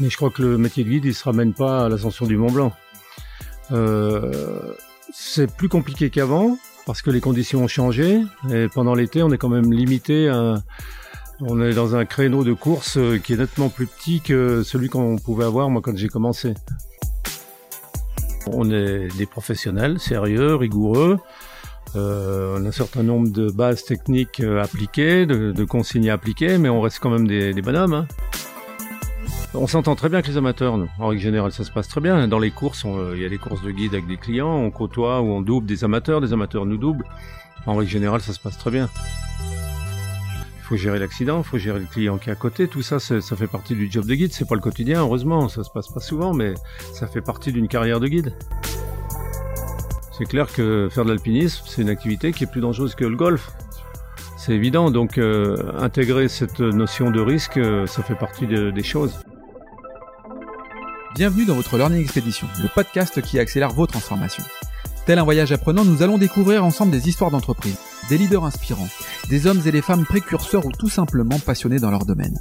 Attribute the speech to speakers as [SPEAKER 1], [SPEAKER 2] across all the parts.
[SPEAKER 1] Mais je crois que le métier de guide, il se ramène pas à l'ascension du Mont Blanc. Euh, c'est plus compliqué qu'avant parce que les conditions ont changé et pendant l'été, on est quand même limité à on est dans un créneau de course qui est nettement plus petit que celui qu'on pouvait avoir moi quand j'ai commencé. On est des professionnels sérieux, rigoureux. Euh, on a un certain nombre de bases techniques euh, appliquées, de, consignes appliquées, mais on reste quand même des, des bonhommes. Hein. On s'entend très bien avec les amateurs, nous. En règle générale, ça se passe très bien. Dans les courses, il y a des courses de guide avec des clients, on côtoie ou on double des amateurs, des amateurs nous doublent. En règle générale, ça se passe très bien. Il faut gérer l'accident, il faut gérer le client qui est à côté. Tout ça, ça fait partie du job de guide. C'est pas le quotidien, heureusement. Ça se passe pas souvent, mais ça fait partie d'une carrière de guide. C'est clair que faire de l'alpinisme, c'est une activité qui est plus dangereuse que le golf. C'est évident, donc euh, intégrer cette notion de risque, euh, ça fait partie de, des choses.
[SPEAKER 2] Bienvenue dans votre Learning Expedition, le podcast qui accélère vos transformations. Tel un voyage apprenant, nous allons découvrir ensemble des histoires d'entreprise, des leaders inspirants, des hommes et des femmes précurseurs ou tout simplement passionnés dans leur domaine.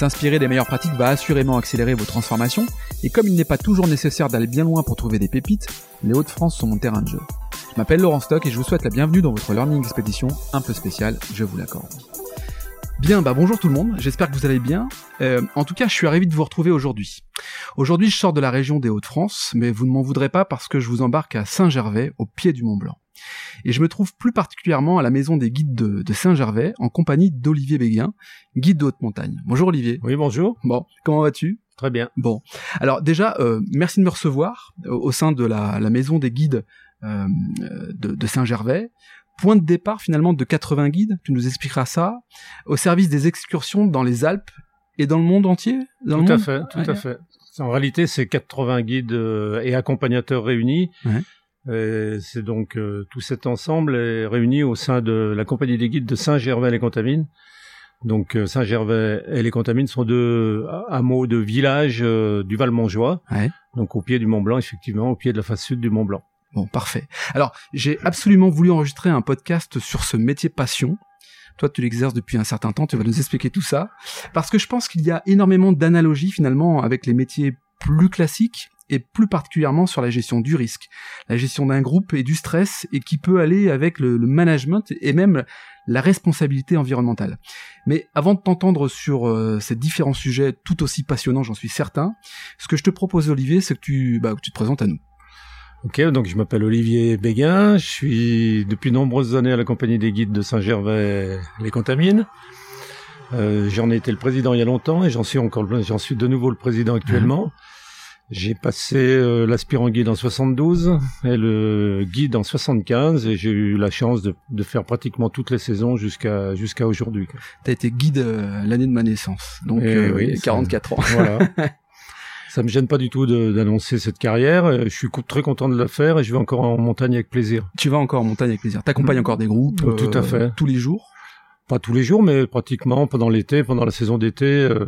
[SPEAKER 2] S'inspirer des meilleures pratiques va assurément accélérer vos transformations, et comme il n'est pas toujours nécessaire d'aller bien loin pour trouver des pépites, les Hauts-de-France sont mon terrain de jeu. Je m'appelle Laurent Stock et je vous souhaite la bienvenue dans votre Learning Expedition un peu spéciale, je vous l'accorde. Bien, bah bonjour tout le monde, j'espère que vous allez bien. Euh, en tout cas, je suis ravi de vous retrouver aujourd'hui. Aujourd'hui, je sors de la région des Hauts-de-France, mais vous ne m'en voudrez pas parce que je vous embarque à Saint-Gervais, au pied du Mont Blanc. Et je me trouve plus particulièrement à la maison des guides de, de Saint-Gervais, en compagnie d'Olivier Béguin, guide de haute montagne. Bonjour Olivier.
[SPEAKER 1] Oui, bonjour.
[SPEAKER 2] Bon, comment vas-tu?
[SPEAKER 1] Très bien.
[SPEAKER 2] Bon, alors déjà, euh, merci de me recevoir au, au sein de la, la, maison des guides euh, de, de Saint-Gervais point de départ finalement de 80 guides, tu nous expliqueras ça, au service des excursions dans les Alpes et dans le monde entier dans
[SPEAKER 1] Tout
[SPEAKER 2] le
[SPEAKER 1] à
[SPEAKER 2] monde?
[SPEAKER 1] fait, tout
[SPEAKER 2] Ouais.
[SPEAKER 1] à fait. En réalité, c'est 80 guides euh, et accompagnateurs réunis.
[SPEAKER 2] Ouais.
[SPEAKER 1] Et C'est donc euh, tout cet ensemble est réuni au sein de la compagnie des guides de Saint-Gervais-les-Contamines. Donc euh, Saint-Gervais et les Contamines sont deux hameaux de villages euh, du Val-Montjoie,
[SPEAKER 2] Ouais.
[SPEAKER 1] donc au pied du Mont Blanc, effectivement, au pied de la face sud du Mont Blanc.
[SPEAKER 2] Bon, parfait. Alors, j'ai absolument voulu enregistrer un podcast sur ce métier passion. Toi, tu l'exerces depuis un certain temps, tu vas nous expliquer tout ça. Parce que je pense qu'il y a énormément d'analogies finalement avec les métiers plus classiques et plus particulièrement sur la gestion du risque, la gestion d'un groupe et du stress et qui peut aller avec le, le management et même la responsabilité environnementale. Mais avant de t'entendre sur euh, ces différents sujets tout aussi passionnants, j'en suis certain, ce que je te propose Olivier, c'est que tu, bah, que tu te présentes à nous.
[SPEAKER 1] Ok, donc je m'appelle Olivier Béguin, je suis depuis de nombreuses années à la compagnie des guides de Saint-Gervais-les Contamines. Euh, j'en ai été le président il y a longtemps et j'en suis encore, le- j'en suis de nouveau le président actuellement. J'ai passé euh, l'aspirant guide en 72 et le guide en 75 et j'ai eu la chance de, de faire pratiquement toutes les saisons jusqu'à jusqu'à aujourd'hui.
[SPEAKER 2] T'as été guide euh, l'année de ma naissance, donc
[SPEAKER 1] Eh
[SPEAKER 2] euh,
[SPEAKER 1] oui,
[SPEAKER 2] il y a
[SPEAKER 1] ça-
[SPEAKER 2] 44 ans.
[SPEAKER 1] Voilà. Ça me gêne pas du tout d'annoncer cette carrière. Euh, Je suis très content de la faire et je vais encore en montagne avec plaisir.
[SPEAKER 2] Tu vas encore en montagne avec plaisir. T'accompagnes
[SPEAKER 1] Mm.
[SPEAKER 2] encore des groupes euh,
[SPEAKER 1] Tout à fait.
[SPEAKER 2] tous les jours?
[SPEAKER 1] pas tous les jours, mais pratiquement pendant l'été, pendant la saison d'été, euh,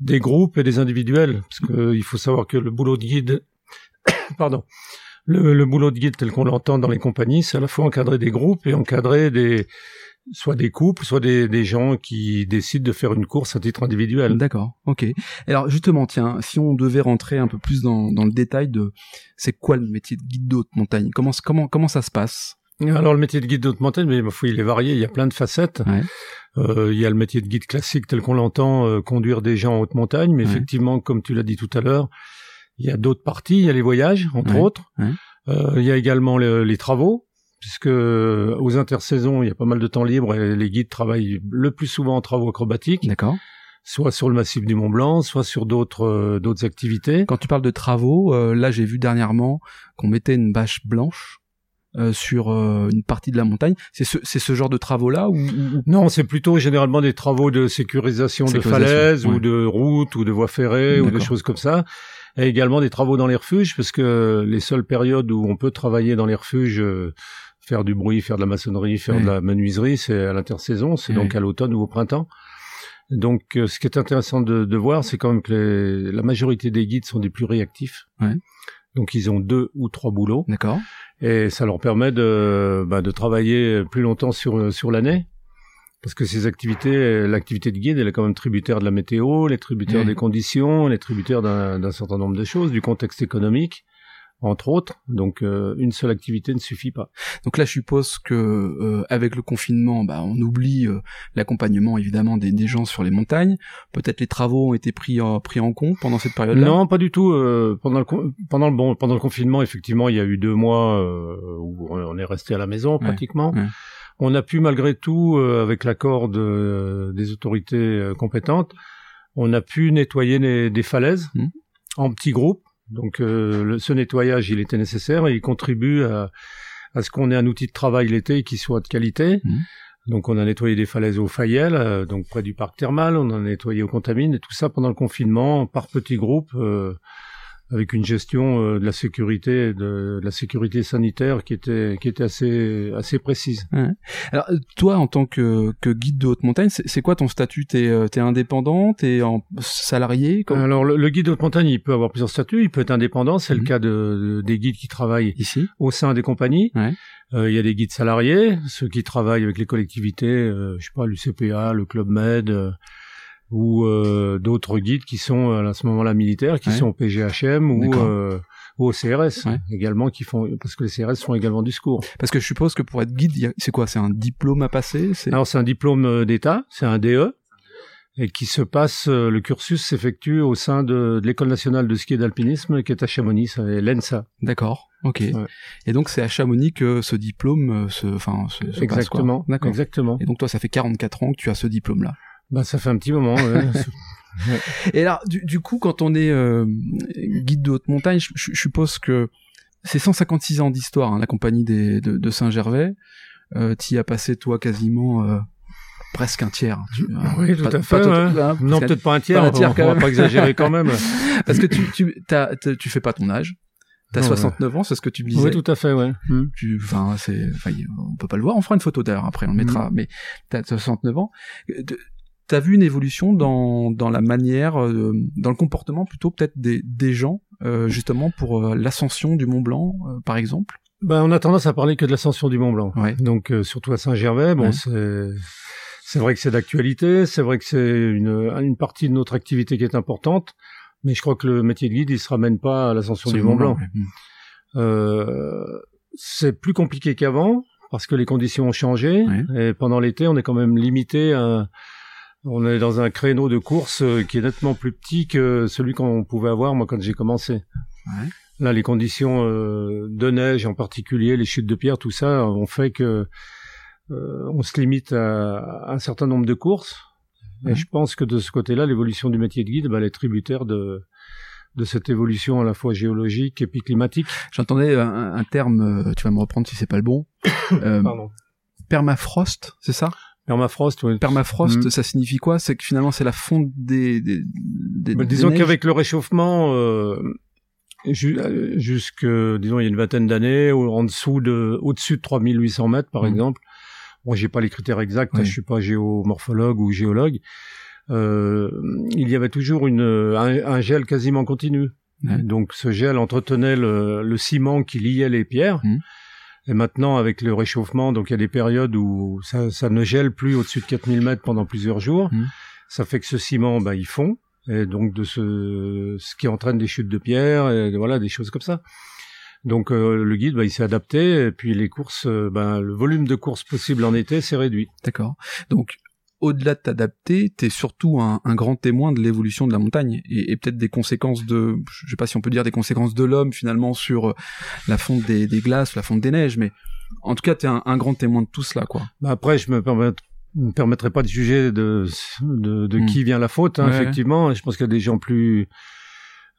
[SPEAKER 1] des groupes et des individuels, parce que euh, il faut savoir que le boulot de guide, pardon, le, boulot de guide tel qu'on l'entend dans les compagnies, c'est à la fois encadrer des groupes et encadrer des soit des couples, soit des, des gens qui décident de faire une course à titre individuel.
[SPEAKER 2] D'accord, ok. Alors justement, tiens, si on devait rentrer un peu plus dans, dans le détail de c'est quoi le métier de guide de haute montagne? Comment comment comment ça se passe?
[SPEAKER 1] Alors le métier de guide de haute montagne, mais ma foi, il est varié, il y a plein de facettes.
[SPEAKER 2] Ouais.
[SPEAKER 1] Euh, il y a le métier de guide classique tel qu'on l'entend, euh, conduire des gens en haute montagne, mais
[SPEAKER 2] Ouais.
[SPEAKER 1] effectivement, comme tu l'as dit tout à l'heure, il y a d'autres parties, il y a les voyages, entre
[SPEAKER 2] Ouais.
[SPEAKER 1] autres. Euh, il y a également le- les travaux, puisque aux intersaisons, il y a pas mal de temps libre et les guides travaillent le plus souvent en travaux acrobatiques,
[SPEAKER 2] D'accord.
[SPEAKER 1] soit sur le massif du Mont Blanc, soit sur d'autres euh, d'autres activités.
[SPEAKER 2] Quand tu parles de travaux, euh, là j'ai vu dernièrement qu'on mettait une bâche blanche euh, sur euh, une partie de la montagne. C'est ce c'est ce genre de travaux là ou,
[SPEAKER 1] Non, c'est plutôt généralement des travaux de sécurisation, de falaises
[SPEAKER 2] ouais.
[SPEAKER 1] ou de routes ou de voies ferrées ou des choses comme ça. Et également des travaux dans les refuges, parce que les seules périodes où on peut travailler dans les refuges, euh, faire du bruit, faire de la maçonnerie, faire
[SPEAKER 2] Ouais.
[SPEAKER 1] de la menuiserie, c'est à l'intersaison, c'est
[SPEAKER 2] Ouais.
[SPEAKER 1] donc à l'automne ou au printemps. Donc, euh, ce qui est intéressant de, de voir, c'est quand même que les- la majorité des guides sont des plus réactifs.
[SPEAKER 2] Ouais.
[SPEAKER 1] Donc, ils ont deux ou trois boulots
[SPEAKER 2] D'accord.
[SPEAKER 1] Et ça leur permet de, bah, de travailler plus longtemps sur, sur l'année. parce que ces activités, l'activité de guide, elle est quand même tributaire de la météo, elle est tributaire des conditions, elle est tributaire d'un certain nombre de choses, du contexte économique entre autres. Donc euh, une seule activité ne suffit pas.
[SPEAKER 2] Donc là, je suppose que euh, avec le confinement, bah, on oublie euh, l'accompagnement évidemment des, des, gens sur les montagnes. Peut-être les travaux ont été pris en, pris en compte pendant cette période-là?
[SPEAKER 1] Non, pas du tout. pendant le pendant le bon pendant le confinement, effectivement, il y a eu deux mois où on est resté à la maison pratiquement. On a pu malgré tout, avec l'accord de, des autorités compétentes, on a pu nettoyer des falaises mmh. en petits groupes donc euh, ce nettoyage, il était nécessaire et il contribue à, à ce qu'on ait un outil de travail l'été qui soit de qualité. Mmh. Donc on a nettoyé des falaises au Fayel, euh, donc près du parc thermal, on a nettoyé au Contamine et tout ça pendant le confinement par petits groupes. Euh, avec une gestion euh, de la sécurité, de, la sécurité sanitaire qui était qui était assez assez précise.
[SPEAKER 2] Alors toi, en tant que, que guide de haute montagne, c'est quoi ton statut? T'es euh, es indépendant? T'es en salarié?
[SPEAKER 1] Alors le, guide de haute montagne, il peut avoir plusieurs statuts. Il peut être indépendant, c'est le mhm. cas de, des guides qui travaillent ici au sein des compagnies. Euh, il y a des guides salariés, ceux qui travaillent avec les collectivités, je sais pas, l'UCPA, le Club Med ou euh, d'autres guides qui sont euh, à ce moment-là militaires, qui sont au PGHM ou, euh, ou au CRS également, qui font parce que les CRS font également du secours.
[SPEAKER 2] Parce que je suppose que pour être guide, c'est quoi? C'est un diplôme à passer?
[SPEAKER 1] Alors c'est un diplôme d'État, c'est un DE et qui se passe, le cursus s'effectue au sein de, de l'école nationale de ski et d'alpinisme qui est à Chamonix, c'est l'ENSA.
[SPEAKER 2] D'accord, ok. Et donc c'est à Chamonix que ce diplôme se, enfin, se,
[SPEAKER 1] se exactement, passe, quoi. exactement.
[SPEAKER 2] Et donc toi, ça fait 44 ans que tu as ce diplôme-là.
[SPEAKER 1] Bah ça fait un petit moment.
[SPEAKER 2] Ouais. Et alors du, du, coup, quand on est euh, guide de haute montagne, je, je suppose que c'est 156 ans d'histoire, hein, la compagnie des, de, de Saint-Gervais. Euh, tu y as passé toi quasiment euh, presque un tiers.
[SPEAKER 1] Tu, oui, tout à fait. Hein, non, peut-être pas un tiers. Pas un tiers on, quand va pas exagérer quand même.
[SPEAKER 2] Parce que tu tu t'as, tu fais pas ton âge. T'as 69 ans, c'est ce que tu me disais.
[SPEAKER 1] Oui, tout à fait, ouais.
[SPEAKER 2] Hmm. Tu, enfin, c'est, enfin, on peut pas le voir. On fera une photo d'ailleurs après, on le mettra. Hmm. Mais t'as 69 ans t'as vu une évolution dans, dans la manière, euh, dans le comportement plutôt peut-être des, des gens, euh, justement pour euh, l'ascension du Mont Blanc, par exemple?
[SPEAKER 1] Ben, On a tendance à parler que de l'ascension du Mont Blanc. Ouais. Donc surtout à Saint-Gervais, bon, c'est... C'est vrai que c'est d'actualité, c'est vrai que c'est une, une partie de notre activité qui est importante, mais je crois que le métier de guide, il se ramène pas à l'ascension du Mont Blanc. Euh, c'est plus compliqué qu'avant parce que les conditions ont changé et pendant l'été, on est quand même limité à, on est dans un créneau de course euh, qui est nettement plus petit que celui qu'on pouvait avoir moi quand j'ai commencé. Ouais. Là, les conditions euh, de neige, en particulier les chutes de pierre, tout ça, ont fait que euh, on se limite à, un certain nombre de courses. Et je pense que de ce côté-là, l'évolution du métier de guide, bah, elle est tributaire de de cette évolution à la fois géologique et puis climatique.
[SPEAKER 2] J'entendais un, terme, tu vas me reprendre si c'est pas le bon. Pardon. Permafrost, c'est ça?
[SPEAKER 1] Permafrost, oui.
[SPEAKER 2] Permafrost, mm. ça signifie quoi? C'est que finalement c'est la fonte des. des, des,
[SPEAKER 1] bah, disons qu'avec le réchauffement, euh, euh, jusque disons il y a une vingtaine d'années, en dessous de, au-dessus de 3800 mètres par mm. exemple. Bon, j'ai pas les critères exacts, je suis pas géomorphologue ou géologue. Euh, il y avait toujours une, un, gel quasiment continu. Donc ce gel entretenait le, le, ciment qui liait les pierres. Mm. Et maintenant, avec le réchauffement, donc il y a des périodes où ça, ça ne gèle plus au-dessus de 4000 mètres pendant plusieurs jours. Mmh. Ça fait que ce ciment, bah, il fond. Et donc de ce, ce qui entraîne des chutes de pierre, et voilà, des choses comme ça. Donc euh, le guide, bah, il s'est adapté, et puis les courses, euh, bah, le volume de courses possible en été s'est réduit.
[SPEAKER 2] D'accord. Donc au-delà de t'adapter, t'es surtout un, un, grand témoin de l'évolution de la montagne et, et peut-être des conséquences de, je sais pas si on peut dire des conséquences de l'homme finalement sur euh, la fonte des, des, glaces, la fonte des neiges, mais en tout cas t'es un, un grand témoin de tout cela, quoi.
[SPEAKER 1] Bah après, je me me permettrai pas de juger de de, de hmm. qui vient la faute. Hein, Effectivement, je pense qu'il y a des gens plus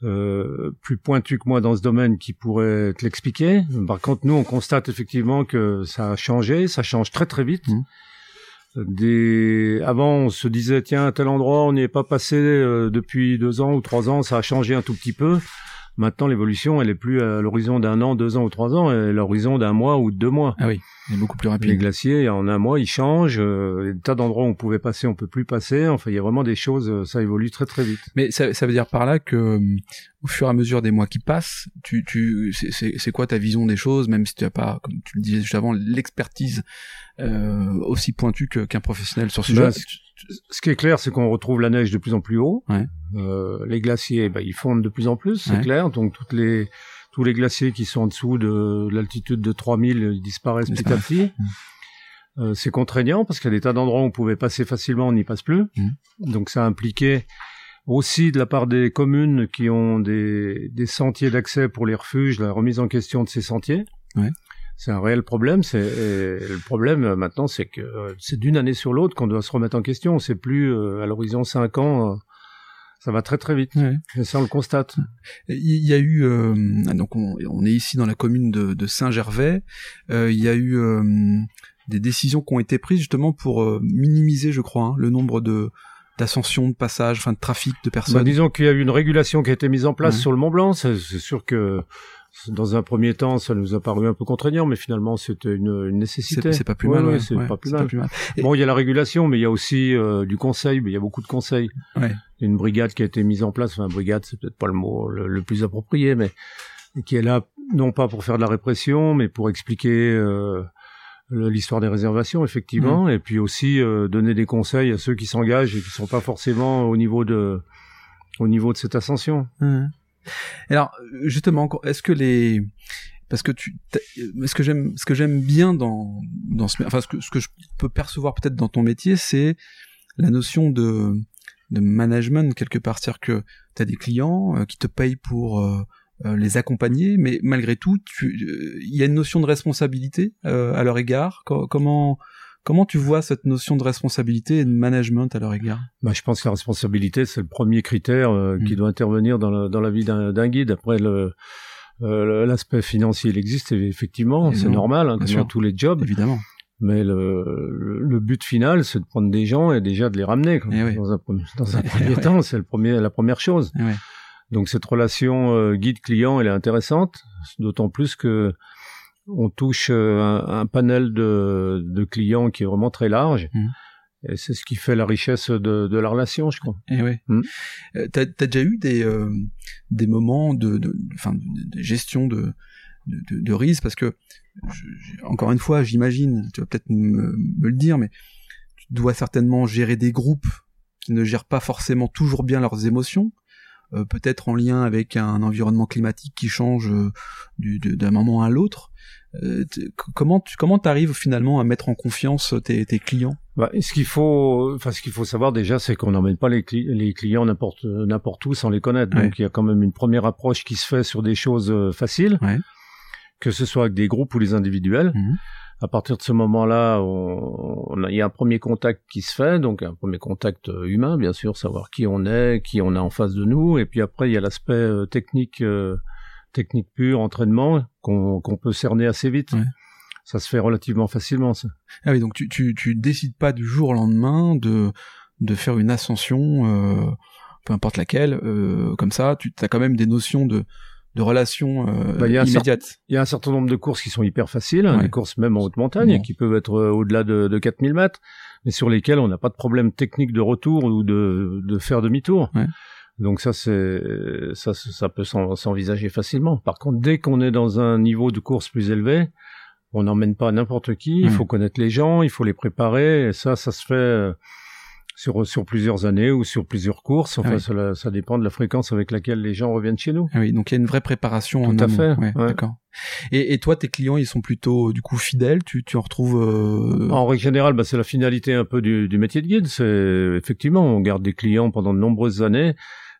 [SPEAKER 1] euh, plus pointus que moi dans ce domaine qui pourraient te l'expliquer. Par contre, nous, on constate effectivement que ça a changé, ça change très très vite. Hmm. Avant, on se disait, tiens, à tel endroit, on n'y est pas passé euh, depuis deux ans ou trois ans, ça a changé un tout petit peu. Maintenant, l'évolution, elle est plus à l'horizon d'un an, deux ans ou trois ans, elle est à l'horizon d'un mois ou deux mois.
[SPEAKER 2] Ah oui, elle est beaucoup plus rapide.
[SPEAKER 1] Les glaciers, en un mois, ils changent. Euh, des tas d'endroits où on pouvait passer, on peut plus passer. Enfin, il y a vraiment des choses, euh, ça évolue très très vite.
[SPEAKER 2] Mais ça, ça veut dire par là que, euh, au fur et à mesure des mois qui passent, tu, tu, c'est quoi ta vision des choses, même si tu n'as pas, comme tu le disais juste avant, l'expertise euh, aussi pointue qu'un professionnel sur ce
[SPEAKER 1] Ben,
[SPEAKER 2] sujet?
[SPEAKER 1] Ce qui est clair, c'est qu'on retrouve la neige de plus en plus haut.
[SPEAKER 2] Ouais.
[SPEAKER 1] Euh, les glaciers, ben, ils fondent de plus en plus, c'est
[SPEAKER 2] Ouais.
[SPEAKER 1] clair. Donc toutes les tous les glaciers qui sont en dessous de l'altitude de 3000, ils disparaissent petit à petit. Euh, c'est contraignant parce qu'il y a des tas d'endroits où on pouvait passer facilement, on n'y passe plus. Donc ça a impliqué aussi de la part des communes qui ont des, des sentiers d'accès pour les refuges, la remise en question de ces sentiers.
[SPEAKER 2] Ouais.
[SPEAKER 1] C'est un réel problème. C'est le problème euh, maintenant, c'est que euh, c'est d'une année sur l'autre qu'on doit se remettre en question. C'est plus euh, à l'horizon cinq ans. euh, ça va très très vite.
[SPEAKER 2] Ouais.
[SPEAKER 1] Et ça, on le constate.
[SPEAKER 2] Il y a eu euh, donc on, on est ici dans la commune de, de Saint-Gervais. Euh, il y a eu euh, des décisions qui ont été prises justement pour euh, minimiser, je crois, hein, le nombre de d'ascensions, de passages, enfin de trafic de personnes.
[SPEAKER 1] disons qu'il y a eu une régulation qui a été mise en place
[SPEAKER 2] Ouais.
[SPEAKER 1] sur le Mont Blanc. C'est c'est sûr que dans un premier temps, ça nous a paru un peu contraignant, mais finalement, c'était une, une nécessité.
[SPEAKER 2] c'est pas plus mal.
[SPEAKER 1] ouais,
[SPEAKER 2] ouais,
[SPEAKER 1] c'est
[SPEAKER 2] ouais,
[SPEAKER 1] pas plus mal.
[SPEAKER 2] Et-
[SPEAKER 1] Bon, il y a la régulation, mais il y a aussi euh, du conseil. Mais il y a beaucoup de conseils. Une brigade qui a été mise en place. Enfin, brigade, c'est peut-être pas le mot le, le plus approprié, mais qui est là non pas pour faire de la répression, mais pour expliquer euh, l'histoire des réservations, effectivement,
[SPEAKER 2] Mmh.
[SPEAKER 1] et puis aussi euh, donner des conseils à ceux qui s'engagent et qui sont pas forcément au niveau de au niveau de cette ascension.
[SPEAKER 2] Alors justement, est-ce que les parce que tu ce que j'aime ce que j'aime bien dans dans ce enfin ce que ce que je peux percevoir peut-être dans ton métier, c'est la notion de management quelque part, c'est-à-dire que tu as des clients euh, qui te payent pour euh, euh, les accompagner, mais malgré tout, il y a une notion de responsabilité à leur égard. Co- comment comment tu vois cette notion de responsabilité et de management à leur égard?
[SPEAKER 1] Bah, je pense que la responsabilité, c'est le premier critère euh, qui
[SPEAKER 2] Mm.
[SPEAKER 1] doit intervenir dans la, dans la vie d'un guide. Après, le euh, l'aspect financier, il existe effectivement, c'est normal, hein, comme dans tous les jobs.
[SPEAKER 2] Évidemment.
[SPEAKER 1] Mais le, but final, c'est de prendre des gens et déjà de les ramener. quoi.
[SPEAKER 2] Eh oui.
[SPEAKER 1] Dans un, premier- dans un
[SPEAKER 2] Eh
[SPEAKER 1] premier
[SPEAKER 2] ouais.
[SPEAKER 1] temps, c'est le premier, la première chose.
[SPEAKER 2] Eh ouais.
[SPEAKER 1] Donc cette relation euh, guide-client, elle est intéressante, d'autant plus que on touche euh, un, un panel de, de clients qui est vraiment très large.
[SPEAKER 2] Mhm.
[SPEAKER 1] Et c'est ce qui fait la richesse de, de la relation, je crois.
[SPEAKER 2] Eh ouais.
[SPEAKER 1] Mm.
[SPEAKER 2] Euh, T'as as déjà eu des euh, des moments de de, enfin, de, de gestion de risque parce que je- encore une fois, j'imagine, tu vas peut-être me, me le dire, mais tu dois certainement gérer des groupes qui ne gèrent pas forcément toujours bien leurs émotions. Euh, peut-être en lien avec un environnement climatique qui change euh, du- d'un moment à l'autre. Euh, comment tu comment t'arrives finalement à mettre en confiance tes, tes clients?
[SPEAKER 1] Bah, ce qu'il faut, enfin, ce qu'il faut savoir déjà, c'est qu'on n'emmène pas les, cli- les clients n'importe n'importe où sans les connaître.
[SPEAKER 2] Ouais.
[SPEAKER 1] Donc, il y a quand même une première approche qui se fait sur des choses euh, faciles,
[SPEAKER 2] Ouais.
[SPEAKER 1] que ce soit avec des groupes ou les individuels.
[SPEAKER 2] Mhm.
[SPEAKER 1] À partir de ce moment-là, on, il y a un premier contact qui se fait, donc un premier contact euh, humain, bien sûr, savoir qui on est, qui on a en face de nous, et puis après, il y a l'aspect euh, technique, euh, technique pur, entraînement, qu'on peut cerner assez vite.
[SPEAKER 2] Ouais.
[SPEAKER 1] Ça se fait relativement facilement, ça.
[SPEAKER 2] Ah oui, donc tu, tu, tu décides pas du jour au lendemain de, de faire une ascension, euh, peu importe laquelle, euh, comme ça, tu as quand même des notions de, de relations euh,
[SPEAKER 1] Bah, il y a un
[SPEAKER 2] immédiates.
[SPEAKER 1] Il y a un certain nombre de courses qui sont hyper faciles, hein,
[SPEAKER 2] Ouais.
[SPEAKER 1] des courses même en haute montagne,
[SPEAKER 2] Bon.
[SPEAKER 1] qui peuvent être euh, au-delà de, de 4000 mètres, mais sur lesquelles on n'a pas de problème technique de retour ou de, de faire demi-tour.
[SPEAKER 2] Ouais.
[SPEAKER 1] Donc ça, c'est ça, ça peut s'en- s'envisager facilement. Par contre, dès qu'on est dans un niveau de course plus élevé, on n'emmène pas n'importe qui. Il
[SPEAKER 2] Ouais.
[SPEAKER 1] faut connaître les gens, il faut les préparer. Et ça, ça se fait euh, sur sur plusieurs années ou sur plusieurs courses. Enfin,
[SPEAKER 2] Ah oui.
[SPEAKER 1] ça, ça dépend de la fréquence avec laquelle les gens reviennent chez nous.
[SPEAKER 2] Ah oui, donc il y a une vraie préparation
[SPEAKER 1] Tout
[SPEAKER 2] en
[SPEAKER 1] à
[SPEAKER 2] amont.
[SPEAKER 1] fait,
[SPEAKER 2] Ouais,
[SPEAKER 1] ouais.
[SPEAKER 2] D'accord. Et, et toi, tes clients, ils sont plutôt du coup fidèles? Tu, tu en retrouves. euh,
[SPEAKER 1] En règle générale, bah, c'est la finalité un peu du, du métier de guide. C'est effectivement, on garde des clients pendant de nombreuses années.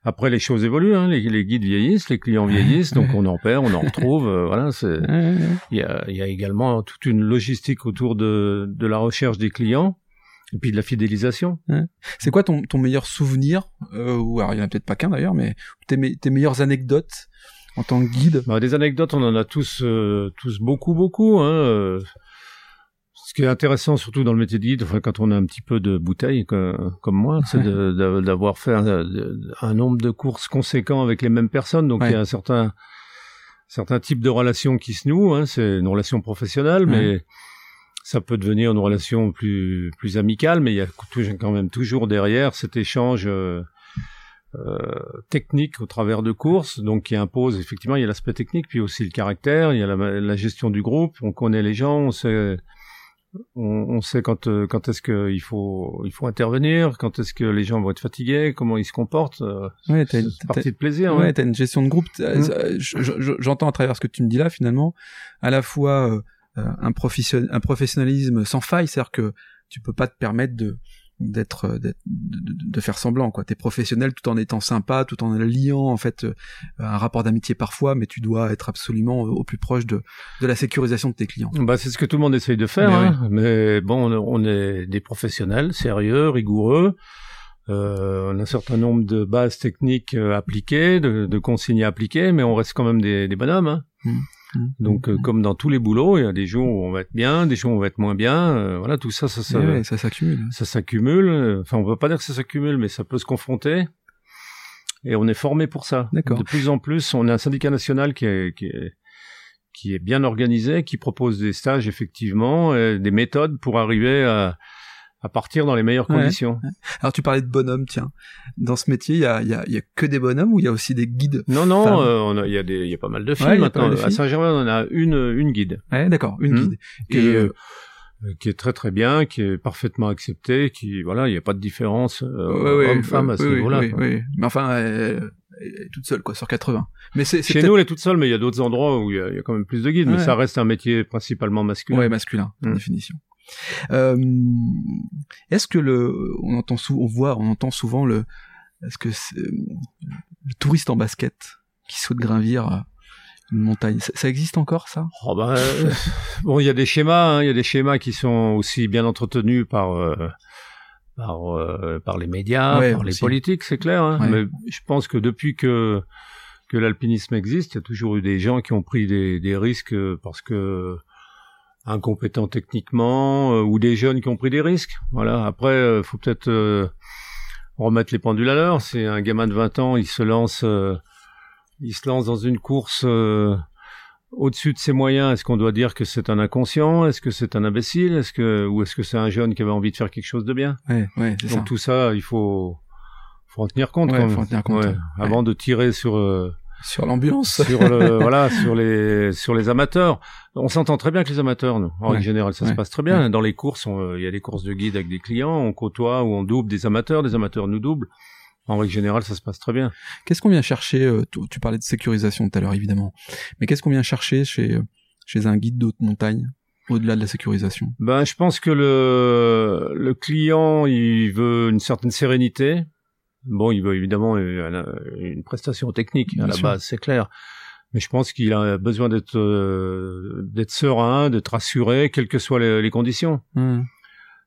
[SPEAKER 1] Après, les choses évoluent. Hein. Les, les guides vieillissent, les clients vieillissent, donc on en perd, on en retrouve. euh, voilà, c'est. Il y a, il y a également toute une logistique autour de, de la recherche des clients et puis de la fidélisation.
[SPEAKER 2] C'est quoi ton, ton meilleur souvenir euh, Ou alors il y en a peut-être pas qu'un d'ailleurs, mais tes, me- tes meilleures anecdotes en tant que guide?
[SPEAKER 1] Bah, des anecdotes, on en a tous, euh, tous beaucoup, beaucoup. Hein. euh, Ce qui est intéressant, surtout dans le métier de guide, enfin, quand on a un petit peu de bouteille, comme moi, c'est d'avoir fait un, nombre de courses conséquents avec les mêmes personnes. Donc, il y a un certain, certain type de relation qui se noue. Hein, c'est une relation professionnelle, mais ça peut devenir une relation plus, plus amicale. Mais il y a quand même toujours derrière cet échange. Euh, euh, technique au travers de courses, donc qui impose effectivement il y a l'aspect technique, puis aussi le caractère, il y a la, la, gestion du groupe, on connaît les gens, on sait on, sait quand euh, quand est-ce qu'il faut il faut intervenir, quand est-ce que les gens vont être fatigués, comment ils se comportent.
[SPEAKER 2] Ouais,
[SPEAKER 1] c'est partie de plaisir.
[SPEAKER 2] Ouais, t'as une gestion de groupe. Mmh. J'entends à travers ce que tu me dis là finalement, à la fois euh, un, profession, un professionnalisme sans faille, c'est-à-dire que tu peux pas te permettre de d'être euh, de, de, faire semblant quoi t'es professionnel tout en étant sympa tout en liant en fait euh, un rapport d'amitié parfois mais tu dois être absolument au plus proche de de la sécurisation de tes clients
[SPEAKER 1] bah c'est ce que tout le monde essaye de faire mais, hein. mais bon on est des professionnels sérieux rigoureux euh, on a un certain nombre de bases techniques euh, appliquées, de, de consignes appliquées, mais on reste quand même des, des bonhommes. Hein. Mmh. Mmh. Donc, euh, mmh. comme dans tous les boulots, il y a des jours où on va être bien, des jours où on va être moins bien. Euh, voilà, tout ça, ça, ça,
[SPEAKER 2] eh ça s'accumule.
[SPEAKER 1] Ça s'accumule. Enfin, on peut pas dire que ça s'accumule, mais ça peut se confronter. Et on est formé pour ça. De plus en plus, on a un syndicat national qui est, qui est, qui est bien organisé, qui propose des stages effectivement, des méthodes pour arriver à à partir dans les meilleures conditions.
[SPEAKER 2] Alors tu parlais de bonhomme, tiens. Dans ce métier, il y a, y, a, y a que des bonhommes ou il y a aussi des guides
[SPEAKER 1] Non, non, euh, il y a des, il y a pas mal de filles maintenant. À Saint-Germain, on a une, une guide.
[SPEAKER 2] Ouais, d'accord, une hmm. guide.
[SPEAKER 1] Et, euh, euh, qui est très très bien, qui est parfaitement acceptée, qui voilà, il n'y a pas de différence euh, homme-femme à ce niveau-là.
[SPEAKER 2] Oui, oui, mais enfin, elle, est toute seule quoi, sur 80.
[SPEAKER 1] Mais c'est chez nous, elle est toute seule, mais il y a d'autres endroits où il y, a, quand même plus de guides, mais ça reste un métier principalement masculin.
[SPEAKER 2] Ouais, masculin, par hmm. définition. Euh, est-ce que le, on entend souvent, on voit, on entend souvent le, est-ce que le touriste en basket qui saute gravir euh, une montagne, ça, existe encore ça?
[SPEAKER 1] Oh euh, Bon, il y a des schémas, hein, il y a des schémas qui sont aussi bien entretenus par par, par les médias, par les politiques, c'est clair. Hein. Mais je pense que depuis que que l'alpinisme existe, il y a toujours eu des gens qui ont pris des, des risques parce que incompétents techniquement euh, ou des jeunes qui ont pris des risques. Voilà. Après, euh, faut peut-être euh, remettre les pendules à l'heure. C'est un gamin de 20 ans, il se lance, il se lance dans une course au-dessus de ses moyens. Est-ce qu'on doit dire que c'est un inconscient? Est-ce que c'est un imbécile? Est-ce que ou est-ce que c'est un jeune qui avait envie de faire quelque chose de bien?
[SPEAKER 2] Ouais, ouais,
[SPEAKER 1] Donc tout ça, il faut faut en tenir compte. faut en tenir compte. Avant de tirer sur
[SPEAKER 2] sur l'ambulance.
[SPEAKER 1] sur le, voilà, sur les, sur les amateurs. On s'entend très bien avec les amateurs, nous. En général, ça se passe très bien. Dans les courses, il y a des courses de guide avec des clients, on côtoie ou on double des amateurs, des amateurs nous doublent. En règle générale, ça se passe très bien.
[SPEAKER 2] Qu'est-ce qu'on vient chercher euh, tu, parlais de sécurisation tout à l'heure, évidemment. Mais qu'est-ce qu'on vient chercher chez, chez un guide d'autre montagne au-delà de la sécurisation?
[SPEAKER 1] Ben, je pense que le, le client, il veut une certaine sérénité. Bon, il veut évidemment euh, une prestation technique à la base, c'est clair. Mais je pense qu'il a besoin d'être euh, d'être serein, d'être rassuré, quelles que soient les, conditions. Hmm.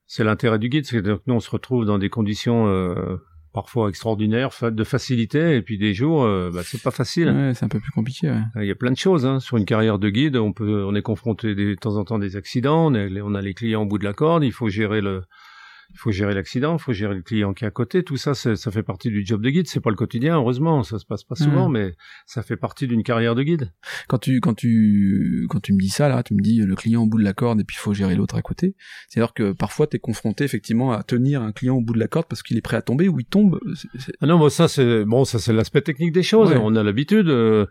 [SPEAKER 1] C'est l'intérêt du guide, c'est que nous on se retrouve dans des conditions euh, parfois extraordinaires, de facilité, et puis des jours, bah, c'est pas facile.
[SPEAKER 2] Ouais, c'est un peu plus compliqué.
[SPEAKER 1] Il y a plein de choses hein. sur une carrière de guide. On peut, on est confronté de temps en temps des accidents. on a les clients au bout de la corde. Il faut gérer le il faut gérer l'accident, il faut gérer le client qui est à côté, tout ça, ça fait partie du job de guide. C'est pas le quotidien, heureusement, ça se passe pas souvent, mmh. mais ça fait partie d'une carrière de guide.
[SPEAKER 2] Quand tu, quand tu, quand tu me dis ça là, tu me dis le client au bout de la corde et puis il faut gérer l'autre à côté. C'est à dire que parfois tu es confronté effectivement à tenir un client au bout de la corde parce qu'il est prêt à tomber ou il tombe.
[SPEAKER 1] Ah non, moi ça c'est bon, ça c'est l'aspect technique des choses. On a l'habitude. Euh,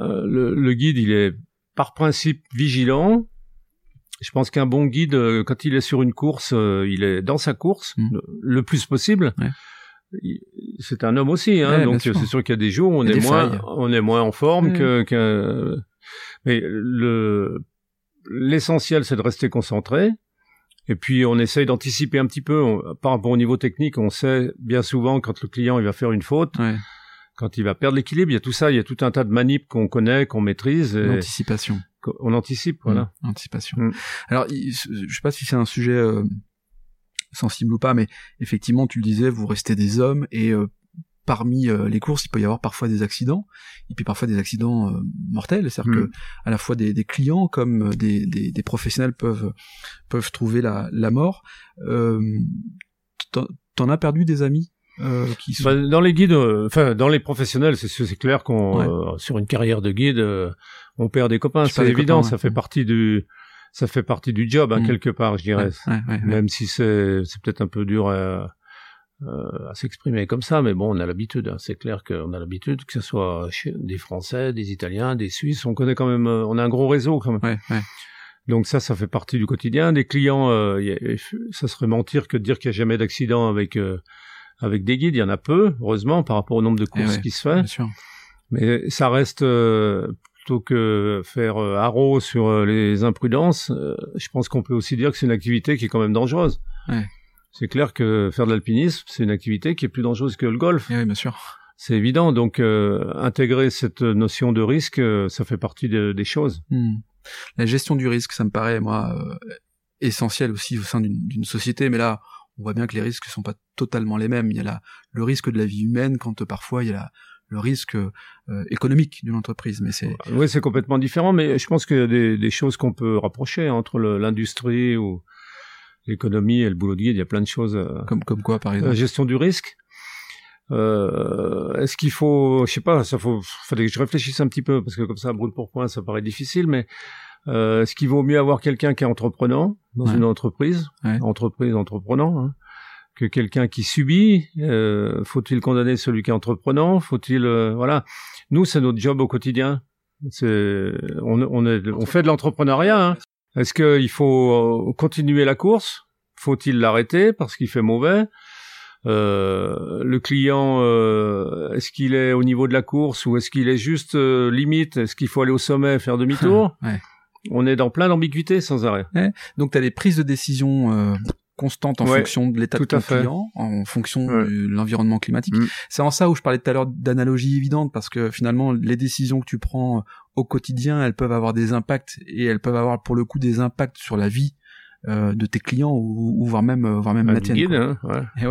[SPEAKER 1] euh, le, le guide, il est par principe vigilant je pense qu'un bon guide, euh, quand il est sur une course, euh, il est dans sa course mm. le, plus possible. C'est un homme aussi, hein, donc c'est sûr qu'il y a des jours où on est moins, on est moins en forme mm. que, mais le l'essentiel c'est de rester concentré. Et puis on essaye d'anticiper un petit peu par rapport au niveau technique. On sait bien souvent quand le client il va faire une faute. quand il va perdre l'équilibre, il y a tout ça, il y a tout un tas de manips qu'on connaît, qu'on maîtrise.
[SPEAKER 2] L'anticipation
[SPEAKER 1] on anticipe, voilà.
[SPEAKER 2] Mmh, anticipation. Mmh. Alors, je sais pas si c'est un sujet euh, sensible ou pas, mais effectivement, tu le disais, vous restez des hommes et euh, parmi les courses, il peut y avoir parfois des accidents, et puis parfois des accidents mortels, c'est-à-dire
[SPEAKER 1] Mm.
[SPEAKER 2] que à la fois des, des clients comme des, des, des professionnels peuvent peuvent trouver la, la mort. Euh, T'en as perdu des amis? Euh, qui sont
[SPEAKER 1] Bah, dans les guides, euh, enfin dans les professionnels, c'est c'est clair qu'on
[SPEAKER 2] Ouais.
[SPEAKER 1] euh, sur une carrière de guide, euh, on perd des copains, c'est évident,
[SPEAKER 2] copains, ouais.
[SPEAKER 1] ça fait partie du ça fait partie du job hein,
[SPEAKER 2] Mm.
[SPEAKER 1] quelque part, je dirais.
[SPEAKER 2] Ouais.
[SPEAKER 1] Même si c'est c'est peut-être un peu dur à, euh, à s'exprimer comme ça, mais bon, on a l'habitude. hein. C'est clair qu'on a l'habitude, que ce soit chez des Français, des Italiens, des Suisses, on connaît quand même, euh, on a un gros réseau quand même.
[SPEAKER 2] Ouais, ouais.
[SPEAKER 1] Donc ça, ça fait partie du quotidien. Des clients, euh, a- ça serait mentir que de dire qu'il n'y a jamais d'accident avec euh, avec des guides. Il y en a peu, heureusement, par rapport au nombre de courses
[SPEAKER 2] Eh ouais,
[SPEAKER 1] qui se fait. Mais ça reste euh, plutôt que faire euh, haro sur euh, les imprudences. euh, je pense qu'on peut aussi dire que c'est une activité qui est quand même dangereuse.
[SPEAKER 2] Ouais.
[SPEAKER 1] C'est clair que faire de l'alpinisme, c'est une activité qui est plus dangereuse que le golf.
[SPEAKER 2] Eh oui, bien sûr.
[SPEAKER 1] C'est évident. Donc intégrer cette notion de risque, ça fait partie de- des choses.
[SPEAKER 2] Hmm. La gestion du risque, ça me paraît moi essentiel aussi au sein d'une société. Mais là, on voit bien que les risques sont pas totalement les mêmes. Il y a la, le risque de la vie humaine, quand euh, parfois il y a la, le risque euh, économique d'une entreprise. Mais c'est
[SPEAKER 1] Oui, c'est complètement différent, mais je pense qu'il y a des, des choses qu'on peut rapprocher entre le- l'industrie ou l'économie et le boulot de guide. Il y a plein de choses. euh,
[SPEAKER 2] comme comme quoi, par
[SPEAKER 1] La
[SPEAKER 2] exemple.
[SPEAKER 1] gestion du risque. Euh, Est-ce qu'il faut, je sais pas, ça faut, fallait que je réfléchisse un petit peu parce que comme ça, brûle pour point, ça paraît difficile, mais euh, est-ce qu'il vaut mieux avoir quelqu'un qui est entreprenant dans
[SPEAKER 2] Ouais.
[SPEAKER 1] une entreprise,
[SPEAKER 2] Ouais.
[SPEAKER 1] entreprise entreprenant, hein, que quelqu'un qui subit euh, Faut-il condamner celui qui est entreprenant Faut-il, euh, voilà, nous c'est notre job au quotidien. On, on, est, on fait de l'entrepreneuriat. Hein. Est-ce qu'il faut euh, continuer la course? Faut-il l'arrêter parce qu'il fait mauvais? Euh, Le client, euh, est-ce qu'il est au niveau de la course ou est-ce qu'il est juste euh, limite? Est-ce qu'il faut aller au sommet et faire demi-tour?
[SPEAKER 2] Ouais.
[SPEAKER 1] On est dans plein d'ambiguïtés sans arrêt.
[SPEAKER 2] Donc tu as des prises de décision euh, constantes en
[SPEAKER 1] Ouais,
[SPEAKER 2] fonction de l'état de ton client, en fonction
[SPEAKER 1] Ouais.
[SPEAKER 2] de l'environnement climatique.
[SPEAKER 1] Mm.
[SPEAKER 2] C'est en ça où je parlais tout à l'heure d'analogie évidente, parce que finalement, les décisions que tu prends au quotidien, elles peuvent avoir des impacts, et elles peuvent avoir pour le coup des impacts sur la vie euh, de tes clients, ou, ou voire même, euh, voire même
[SPEAKER 1] Un
[SPEAKER 2] la tienne.
[SPEAKER 1] guide, hein, ouais.
[SPEAKER 2] Et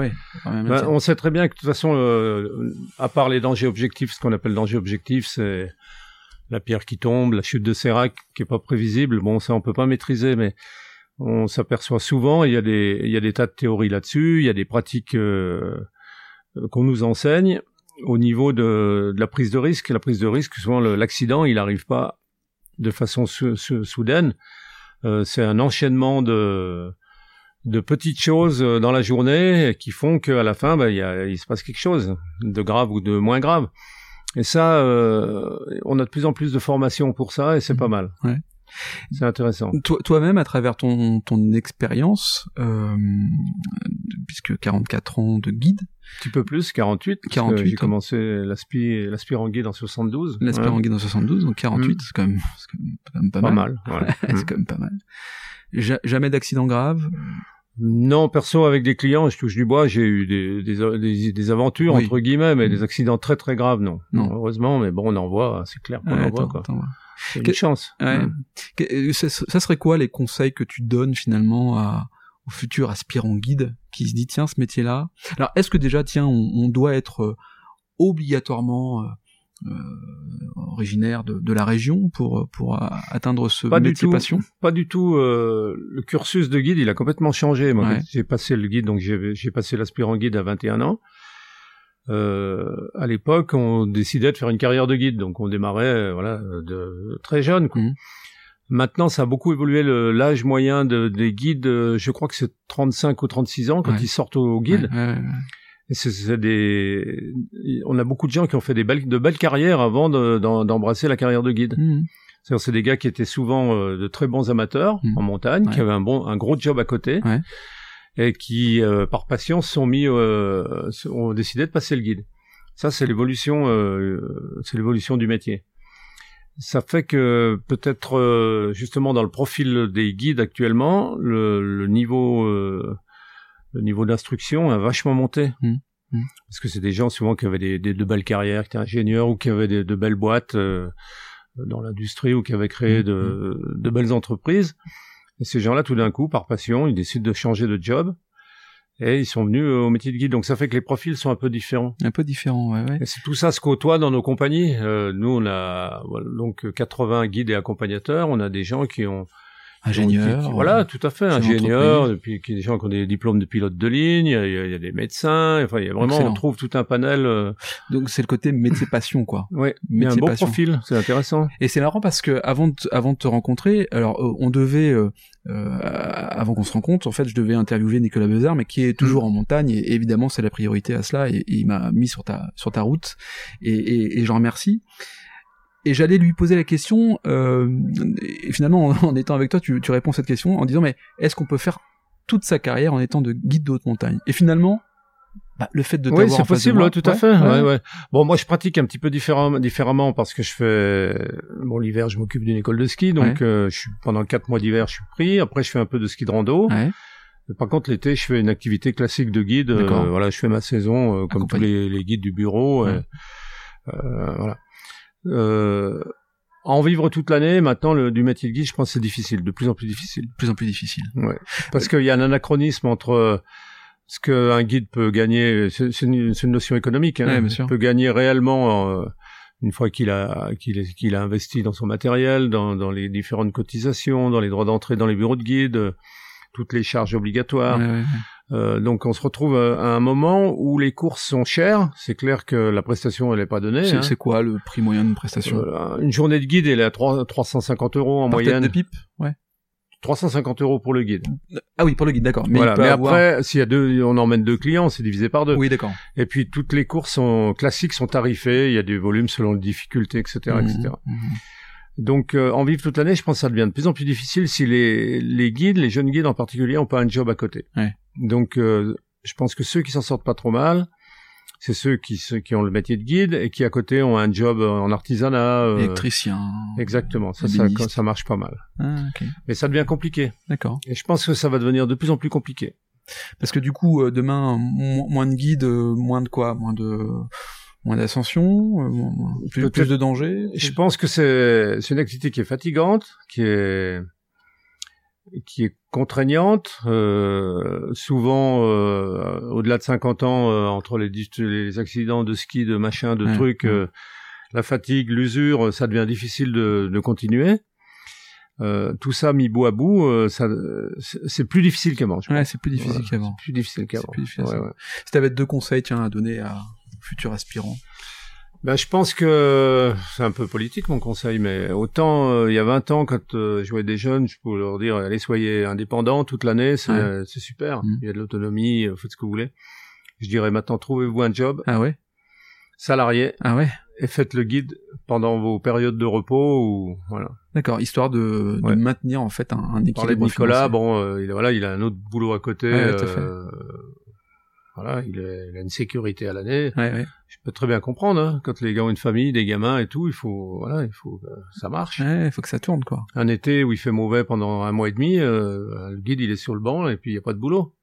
[SPEAKER 2] la
[SPEAKER 1] Bah,
[SPEAKER 2] tienne.
[SPEAKER 1] on sait très bien que de toute façon, euh, à part les dangers objectifs, ce qu'on appelle danger objectif, c'est la pierre qui tombe, la chute de sérac qui est pas prévisible. Bon, ça on peut pas maîtriser, mais on s'aperçoit souvent. Il y a des, tas de théories là-dessus. Il y a des pratiques euh, qu'on nous enseigne au niveau de, la prise de risque. La prise de risque, souvent l'accident, il n'arrive pas de façon sou- sou- soudaine. Euh, c'est un enchaînement de petites choses dans la journée qui font qu'à la fin, a, il se passe quelque chose de grave ou de moins grave. Et ça, euh, on a de plus en plus de formations pour ça et c'est pas mal.
[SPEAKER 2] Ouais.
[SPEAKER 1] C'est intéressant.
[SPEAKER 2] Toi- Toi-même, à travers ton, ton expérience, euh, puisque 44 ans de guide,
[SPEAKER 1] Un petit peu plus, 48. parce que
[SPEAKER 2] 48,
[SPEAKER 1] J'ai
[SPEAKER 2] hein.
[SPEAKER 1] commencé l'aspi- l'aspirant guide en 72.
[SPEAKER 2] l'aspirant
[SPEAKER 1] Ouais,
[SPEAKER 2] guide en 72, donc 48,
[SPEAKER 1] Mm.
[SPEAKER 2] c'est quand quand même- quand même pas,
[SPEAKER 1] Pas
[SPEAKER 2] mal.
[SPEAKER 1] mal. ouais.
[SPEAKER 2] c'est quand même pas mal. Ja- jamais d'accident grave.
[SPEAKER 1] Non, perso, avec des clients, je touche du bois, j'ai eu des, des, des, des aventures,
[SPEAKER 2] Oui.
[SPEAKER 1] entre guillemets, mais
[SPEAKER 2] Mm.
[SPEAKER 1] des accidents très très graves, non.
[SPEAKER 2] Non.
[SPEAKER 1] Heureusement, mais bon, on en voit, c'est clair qu'on
[SPEAKER 2] Ouais,
[SPEAKER 1] en voit, quoi. C'est une chance.
[SPEAKER 2] Ouais. Que- euh, Ça, serait quoi les conseils que tu donnes finalement à, au futur aspirant guide qui se dit tiens ce métier-là? Alors est-ce que déjà tiens on, on doit être euh, obligatoirement euh, originaire de, de la région pour pour euh, atteindre ce
[SPEAKER 1] Pas du
[SPEAKER 2] métier
[SPEAKER 1] tout.
[SPEAKER 2] passion
[SPEAKER 1] Pas du tout. euh, le cursus de guide, il a complètement changé. Moi,
[SPEAKER 2] Ouais.
[SPEAKER 1] j'ai passé le guide, donc j'ai j'ai passé l'aspirant guide à 21 ans. Euh, à l'époque, on décidait de faire une carrière de guide, donc on démarrait, euh, voilà, de très jeune. quoi.
[SPEAKER 2] Mhm.
[SPEAKER 1] Maintenant, ça a beaucoup évolué. le- L'âge moyen de, des guides, euh, je crois que c'est 35 ou 36 ans quand
[SPEAKER 2] Ouais.
[SPEAKER 1] ils sortent au guide.
[SPEAKER 2] Ouais,
[SPEAKER 1] c'est- c'est des, on a beaucoup de gens qui ont fait des belles, de belles carrières avant de- d'embrasser la carrière de guide.
[SPEAKER 2] Mhm.
[SPEAKER 1] C'est-à-dire, c'est des gars qui étaient souvent euh, de très bons amateurs
[SPEAKER 2] Mhm.
[SPEAKER 1] en montagne,
[SPEAKER 2] Ouais.
[SPEAKER 1] qui avaient un bon, un gros job à côté,
[SPEAKER 2] Ouais.
[SPEAKER 1] et qui, euh, par passion, se sont mis, euh, ont décidé de passer le guide. Ça, c'est l'évolution, euh, c'est l'évolution du métier. Ça fait que peut-être euh, justement dans le profil des guides actuellement, le, le niveau, euh, le niveau d'instruction a vachement monté.
[SPEAKER 2] Mhm. Mhm.
[SPEAKER 1] Parce que c'est des gens souvent qui avaient des, des- de belles carrières, qui étaient ingénieurs ou qui avaient des- de belles boîtes. euh, dans l'industrie ou qui avaient créé de, de belles entreprises. Et ces gens-là, tout d'un coup, par passion, ils décident de changer de job. et ils sont venus au métier de guide. Donc ça fait que les profils sont un peu différents.
[SPEAKER 2] Un peu différents, ouais. ouais.
[SPEAKER 1] Et c'est tout ça se côtoie dans nos compagnies. Euh, nous, on a voilà, donc 80 guides et accompagnateurs. On a des gens qui ont
[SPEAKER 2] ingénieur.
[SPEAKER 1] Qui, voilà, tout à fait, ingénieur, et puis qui des gens qui ont des diplômes de pilote de ligne, il y a, il y a des médecins, enfin, il y a vraiment,
[SPEAKER 2] Excellent.
[SPEAKER 1] on trouve tout un panel. Euh...
[SPEAKER 2] Donc c'est le côté métier passion, quoi.
[SPEAKER 1] Il y a un bon
[SPEAKER 2] passion.
[SPEAKER 1] profil, c'est intéressant.
[SPEAKER 2] Et c'est marrant parce que avant de, avant de te rencontrer, alors euh, on devait, euh, euh, avant qu'on se rencontre, en fait, je devais interviewer Nicolas Bezard, mais qui est toujours en montagne, et évidemment c'est la priorité à cela, et, et il m'a mis sur ta sur ta route, et, et, et j'en remercie. Et j'allais lui poser la question, euh, et finalement en, en étant avec toi, tu, tu réponds à cette question en disant mais est-ce qu'on peut faire toute sa carrière en étant de guide de haute montagne? Et finalement, bah, le fait de
[SPEAKER 1] Oui, c'est possible,
[SPEAKER 2] moi-
[SPEAKER 1] ouais, tout à fait.
[SPEAKER 2] ouais.
[SPEAKER 1] Ouais, ouais. Bon, moi, je pratique un petit peu différemment, différemment parce que je fais, bon, l'hiver, je m'occupe d'une école de ski, donc euh, je suis pendant quatre mois d'hiver, je suis pris. Après, je fais un peu de ski de rando. Par contre, l'été, je fais une activité classique de guide. euh, voilà, je fais ma saison euh, comme tous les, les guides du bureau. Voilà. Euh, en vivre toute l'année, maintenant, le, du métier de guide, je pense que c'est difficile, de plus en plus difficile.
[SPEAKER 2] de plus en plus difficile.
[SPEAKER 1] Parce qu'il y a un anachronisme entre euh, ce qu'un guide peut gagner, c'est une, une notion économique, hein,
[SPEAKER 2] Ouais, bien sûr.
[SPEAKER 1] peut gagner réellement euh, une fois qu'il a qu'il a investi dans son matériel, dans, dans les différentes cotisations, dans les droits d'entrée dans les bureaux de guide, euh, toutes les charges obligatoires.
[SPEAKER 2] Ouais, ouais, ouais.
[SPEAKER 1] Euh, donc on se retrouve euh, à un moment où les courses sont chères. C'est clair que la prestation elle est pas donnée.
[SPEAKER 2] C'est
[SPEAKER 1] hein.
[SPEAKER 2] c'est quoi le prix moyen d'une prestation?
[SPEAKER 1] Euh, une journée de guide elle est à 3, 350 euros en
[SPEAKER 2] Par tête
[SPEAKER 1] moyenne.
[SPEAKER 2] de pipe? Ouais.
[SPEAKER 1] 350 euros pour le guide.
[SPEAKER 2] Ah oui, pour le guide, d'accord. Mais,
[SPEAKER 1] voilà. Mais
[SPEAKER 2] avoir...
[SPEAKER 1] après, s'il y a deux, on emmène deux clients, c'est divisé par deux.
[SPEAKER 2] Oui, d'accord.
[SPEAKER 1] Et puis toutes les courses sont classiques sont tarifées. Il y a des volumes selon les difficultés, etc., etc.
[SPEAKER 2] Mhm, mhm.
[SPEAKER 1] Donc euh, en vivre toute l'année, je pense que ça devient de plus en plus difficile si les les guides, les jeunes guides en particulier, ont pas un job à côté.
[SPEAKER 2] Ouais.
[SPEAKER 1] Donc euh, je pense que ceux qui s'en sortent pas trop mal, c'est ceux qui ceux qui ont le métier de guide et qui à côté ont un job euh, en artisanat. euh,
[SPEAKER 2] Électricien.
[SPEAKER 1] Exactement, ça, ça ça marche pas mal.
[SPEAKER 2] Ah.
[SPEAKER 1] Mais ça devient compliqué.
[SPEAKER 2] D'accord.
[SPEAKER 1] Et je pense que ça va devenir de plus en plus compliqué.
[SPEAKER 2] Parce que du coup, euh, demain, mo- moins de guides, moins de quoi? Moins de moins d'ascension, plus, de danger.
[SPEAKER 1] Je pense que c'est c'est une activité qui est fatigante, qui est qui est contraignante, euh, souvent euh, au-delà de 50 ans euh, entre les, les accidents de ski, de machin, de
[SPEAKER 2] Ouais,
[SPEAKER 1] trucs,
[SPEAKER 2] ouais.
[SPEAKER 1] euh, la fatigue, l'usure, ça devient difficile de, de continuer. Euh, tout ça mis bout à bout, euh, ça c'est plus difficile qu'avant.
[SPEAKER 2] Ouais, c'est plus difficile
[SPEAKER 1] Voilà,
[SPEAKER 2] qu'avant.
[SPEAKER 1] c'est Plus difficile qu'avant.
[SPEAKER 2] Si t'avais deux conseils, tiens, à donner à futurs aspirants.
[SPEAKER 1] Ben, je pense que c'est un peu politique mon conseil, mais autant euh, il y a 20 ans quand euh, je voyais des jeunes, je pouvais leur dire allez soyez indépendants toute l'année, c'est
[SPEAKER 2] Ouais.
[SPEAKER 1] euh, c'est super,
[SPEAKER 2] Mhm.
[SPEAKER 1] il y a de l'autonomie, euh, faites ce que vous voulez. Je dirais maintenant trouvez-vous un job
[SPEAKER 2] Ah ouais?
[SPEAKER 1] Salarié
[SPEAKER 2] Ah ouais?
[SPEAKER 1] Et faites le guide pendant vos périodes de repos ou voilà.
[SPEAKER 2] D'accord, histoire de, de
[SPEAKER 1] Ouais.
[SPEAKER 2] maintenir en fait un, un équilibre.
[SPEAKER 1] Parler de Nicolas,
[SPEAKER 2] financier.
[SPEAKER 1] bon euh, il voilà, il a un autre boulot à côté
[SPEAKER 2] Ouais, tout à fait.
[SPEAKER 1] Voilà, il a, il a une sécurité à l'année.
[SPEAKER 2] Ouais, ouais.
[SPEAKER 1] Je peux très bien comprendre hein, quand les gars ont une famille, des gamins et tout, il faut voilà, il faut que ça marche.
[SPEAKER 2] Il faut que ça tourne, quoi.
[SPEAKER 1] un été où il fait mauvais pendant un mois et demi, euh, le guide il est sur le banc et puis il n'y a pas de boulot.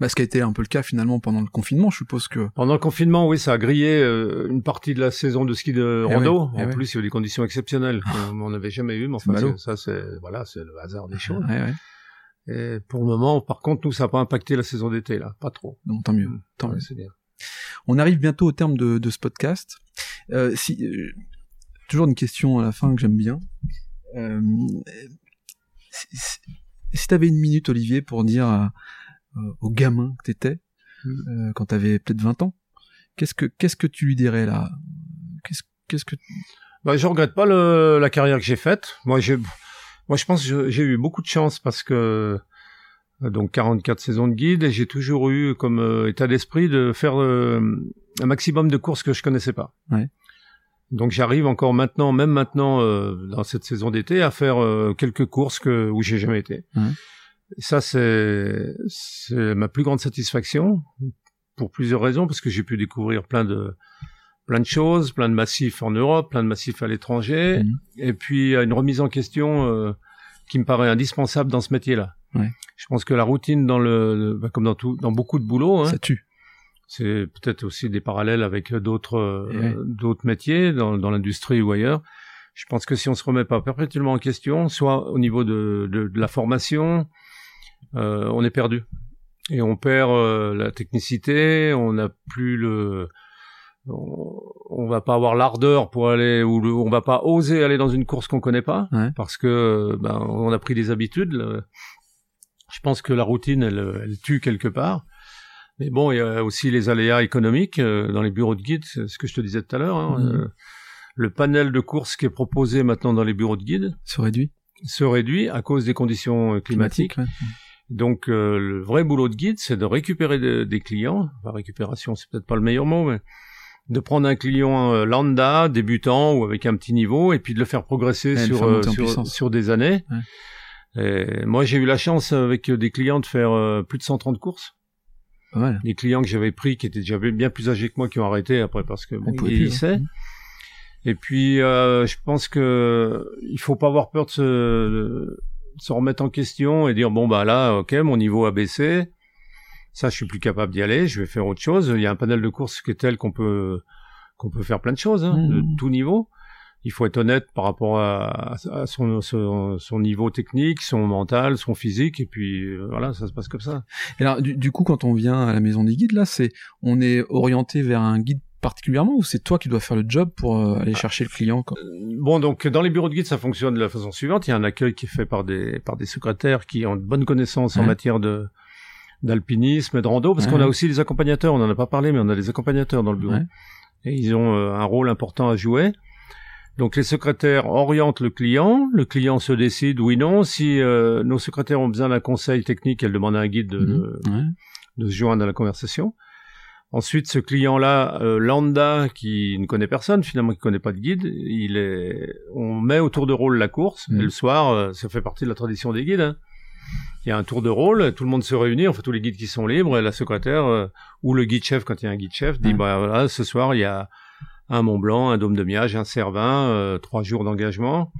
[SPEAKER 2] Bah, ce qui a été un peu le cas finalement pendant le confinement, je suppose que.
[SPEAKER 1] Pendant le confinement, oui, ça a grillé euh, une partie de la saison de ski de
[SPEAKER 2] Eh
[SPEAKER 1] rando.
[SPEAKER 2] oui, eh
[SPEAKER 1] en
[SPEAKER 2] oui.
[SPEAKER 1] plus, il y a eu des conditions exceptionnelles qu'on n'avait jamais eues, mais enfin, c'est- ça c'est voilà, c'est le hasard des choses.
[SPEAKER 2] Ouais.
[SPEAKER 1] Et pour le moment, par contre, nous ça n'a pas impacté la saison d'été là, pas trop.
[SPEAKER 2] Bon, tant mieux. Tant
[SPEAKER 1] Ouais,
[SPEAKER 2] mieux.
[SPEAKER 1] c'est bien.
[SPEAKER 2] On arrive bientôt au terme de, de ce podcast. Euh, si, euh, toujours une question à la fin que j'aime bien. Euh, si si, si t'avais une minute, Olivier, pour dire à- euh, au gamin que t'étais,
[SPEAKER 1] Mm.
[SPEAKER 2] euh, quand t'avais peut-être 20 ans, qu'est-ce que qu'est-ce que tu lui dirais là? Qu'est-ce qu'est-ce que
[SPEAKER 1] Bah, je regrette pas le, la carrière que j'ai faite. Moi, j'ai, moi, je pense que j'ai eu beaucoup de chance parce que euh, donc 44 saisons de guide et j'ai toujours eu comme euh, état d'esprit de faire euh, un maximum de courses que je connaissais pas.
[SPEAKER 2] Ouais.
[SPEAKER 1] Donc j'arrive encore maintenant, même maintenant euh, dans cette saison d'été, à faire quelques courses que où j'ai jamais été.
[SPEAKER 2] Ouais.
[SPEAKER 1] Ça c'est ma plus grande satisfaction pour plusieurs raisons parce que j'ai pu découvrir plein de plein de choses, plein de massifs en Europe, plein de massifs à l'étranger,
[SPEAKER 2] Mhm.
[SPEAKER 1] et puis euh, une remise en question euh, qui me paraît indispensable dans ce métier-là.
[SPEAKER 2] Ouais.
[SPEAKER 1] Je pense que la routine, dans le, le- bah, comme dans tout, dans beaucoup de boulots, hein,
[SPEAKER 2] ça tue
[SPEAKER 1] c'est peut-être aussi des parallèles avec d'autres euh,
[SPEAKER 2] Et ouais.
[SPEAKER 1] d'autres métiers dans, dans l'industrie ou ailleurs. Je pense que si on se remet pas perpétuellement en question, soit au niveau de, de, de la formation, euh, on est perdu. et on perd la technicité, on n'a plus le on, va pas avoir l'ardeur pour aller ou le- on va pas oser aller dans une course qu'on connaît pas
[SPEAKER 2] Ouais.
[SPEAKER 1] parce que ben on a pris des habitudes. le- Je pense que la routine elle, elle tue quelque part. Mais bon, il y a aussi les aléas économiques euh, dans les bureaux de guide, c'est ce que je te disais tout à l'heure. hein,
[SPEAKER 2] Mhm.
[SPEAKER 1] euh, le panel de courses qui est proposé maintenant dans les bureaux de guide
[SPEAKER 2] Se réduit.
[SPEAKER 1] se réduit à cause des conditions euh, climatiques.
[SPEAKER 2] ouais.
[SPEAKER 1] Donc euh, le vrai boulot de guide, c'est de récupérer de- des clients. Enfin, récupération, c'est peut-être pas le meilleur mot, mais de prendre un client euh, lambda, débutant ou avec un petit niveau, et puis de le faire progresser
[SPEAKER 2] Ouais,
[SPEAKER 1] sur, euh, sur, des années. Et moi, j'ai eu la chance avec des clients de faire euh, plus de 130 courses.
[SPEAKER 2] Pas mal.
[SPEAKER 1] Des clients que j'avais pris qui étaient déjà bien plus âgés que moi qui ont arrêté après parce que bon, ils
[SPEAKER 2] plus,
[SPEAKER 1] vieillissaient.
[SPEAKER 2] hein.
[SPEAKER 1] Et puis, euh, je pense que il faut pas avoir peur de se, de se remettre en question et dire bon bah là, ok, mon niveau a baissé. Ça, je suis plus capable d'y aller. Je vais faire autre chose. Il y a un panel de courses qui est tel qu'on peut qu'on peut faire plein de choses hein, de tout niveau. Il faut être honnête par rapport à, à son, son, son niveau technique, son mental, son physique, et puis euh, voilà, ça se passe comme ça.
[SPEAKER 2] Et alors, du, du coup, quand on vient à la maison des guides, là, c'est, on est orienté vers un guide particulièrement ou c'est toi qui dois faire le job pour euh, aller chercher le client quoi?
[SPEAKER 1] Bon, donc dans les bureaux de guide, ça fonctionne de la façon suivante. Il y a un accueil qui est fait par des par des secrétaires qui ont de bonnes connaissances en matière de d'alpinisme et de rando, parce
[SPEAKER 2] Ouais.
[SPEAKER 1] qu'on a aussi des accompagnateurs. On en a pas parlé, mais on a des accompagnateurs dans le bureau.
[SPEAKER 2] Ouais.
[SPEAKER 1] Et ils ont euh, un rôle important à jouer. Donc les secrétaires orientent le client, le client se décide oui non. Si euh, nos secrétaires ont besoin d'un conseil technique, elles demandent à un guide de, de-
[SPEAKER 2] Mhm. Ouais.
[SPEAKER 1] de se joindre à la conversation. Ensuite, ce client-là, euh, lambda, qui ne connaît personne, finalement, qui connaît pas de guide, il est, on met au tour de rôle la course.
[SPEAKER 2] Mhm.
[SPEAKER 1] Et le soir, euh, ça fait partie de la tradition des guides. hein. Il y a un tour de rôle, tout le monde se réunit, enfin tous les guides qui sont libres, et la secrétaire euh, ou le guide chef, quand il y a un guide chef, dit bah voilà, ce soir il y a un Mont Blanc, un Dôme de Miage, un Cervin, euh, trois jours d'engagement.